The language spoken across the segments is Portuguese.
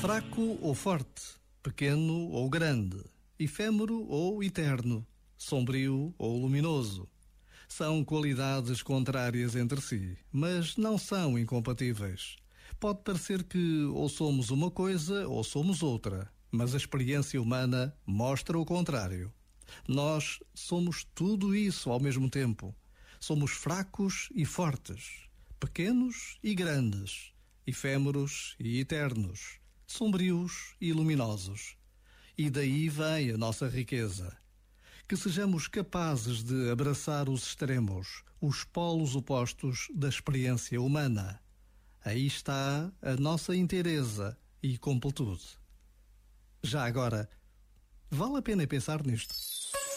Fraco ou forte, pequeno ou grande, efêmero ou eterno, sombrio ou luminoso. São qualidades contrárias entre si, mas não são incompatíveis. Pode parecer que ou somos uma coisa ou somos outra, mas a experiência humana mostra o contrário. Nós somos tudo isso ao mesmo tempo. Somos fracos e fortes, pequenos e grandes, efêmeros e eternos, sombrios e luminosos. E daí vem a nossa riqueza. Que sejamos capazes de abraçar os extremos, os polos opostos da experiência humana. Aí está a nossa inteireza e completude. Já agora, vale a pena pensar nisto.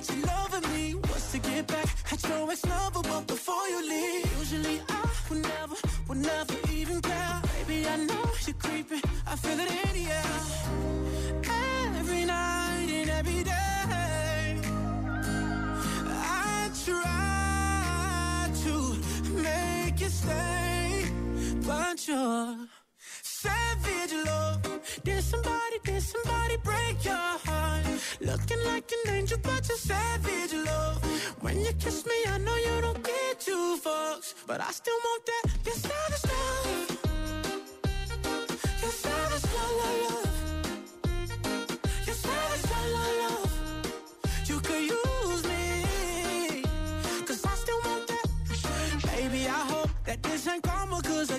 That you're loving me was to get back at your ex lover. But before you leave, usually I would never, would never even care. Baby, I know you're creeping. I feel it in the air. Every night and every day. I try to make you stay, but you're savage love. Did somebody, did somebody break your? Looking like an angel, but you're savage love. When you kiss me, I know you don't get two fucks, but I still want that. Your savage love. Your savage love, love, love. Your savage love, love, love. You could use me, cause I still want that. Baby, I hope that this ain't karma, cause I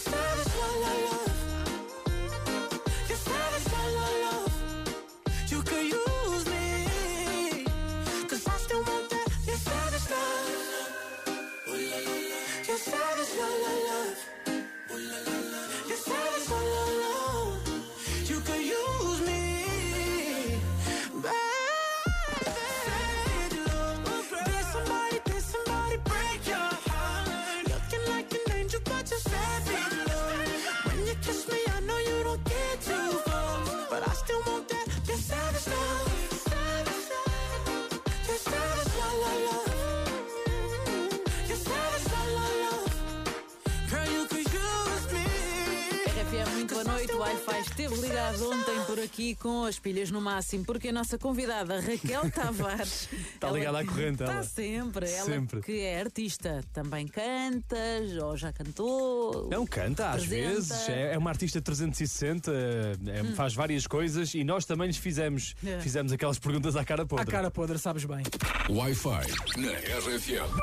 Christmas. Wi-Fi esteve ligado ontem por aqui com as pilhas no máximo, porque a nossa convidada Raquel Tavares. Está ligada à corrente, Está ela. sempre. Ela Sempre. que é artista. Também cantas, ou já cantou. Não canta, às Apresenta. vezes. É, é uma artista 360, é, faz várias coisas e nós também lhes fizemos, Hum. É. fizemos aquelas perguntas à cara À podre. cara podre, sabes bem. Wi-Fi na RFM.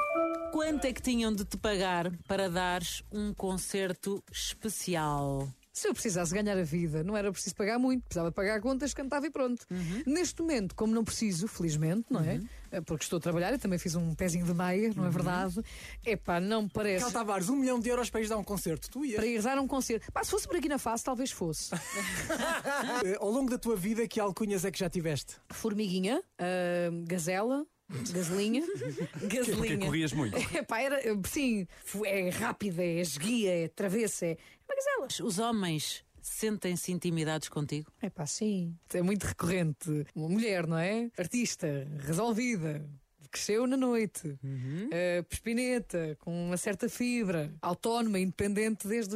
Quanto é que tinham de te pagar para dares um concerto especial? Se eu precisasse ganhar a vida, não era preciso pagar muito, precisava pagar contas, cantava e pronto. Neste momento, como não preciso, felizmente, não é? Eh, Porque estou a trabalhar e também fiz um pezinho de meia, não é verdade? Epá, não me parece. Cal Tavares, um milhão de euros para ir dar um concerto. Tu ias. Para ir dar um concerto. Pá, se fosse por aqui na face, talvez fosse. Eh, Ao longo da tua vida, que alcunhas é que já tiveste? Formiguinha, ah, gazela, gasolinha, Porque gasolinha. corrias muito. Epá, era, sim, é rápida, é esguia, é travessa, é uma gazela. Os homens sentem-se intimidados contigo? É pá, sim. É muito recorrente. Uma mulher, não é? Artista, resolvida. Cresceu na noite. Eh, Pespineta, com uma certa fibra. Autónoma, independente desde os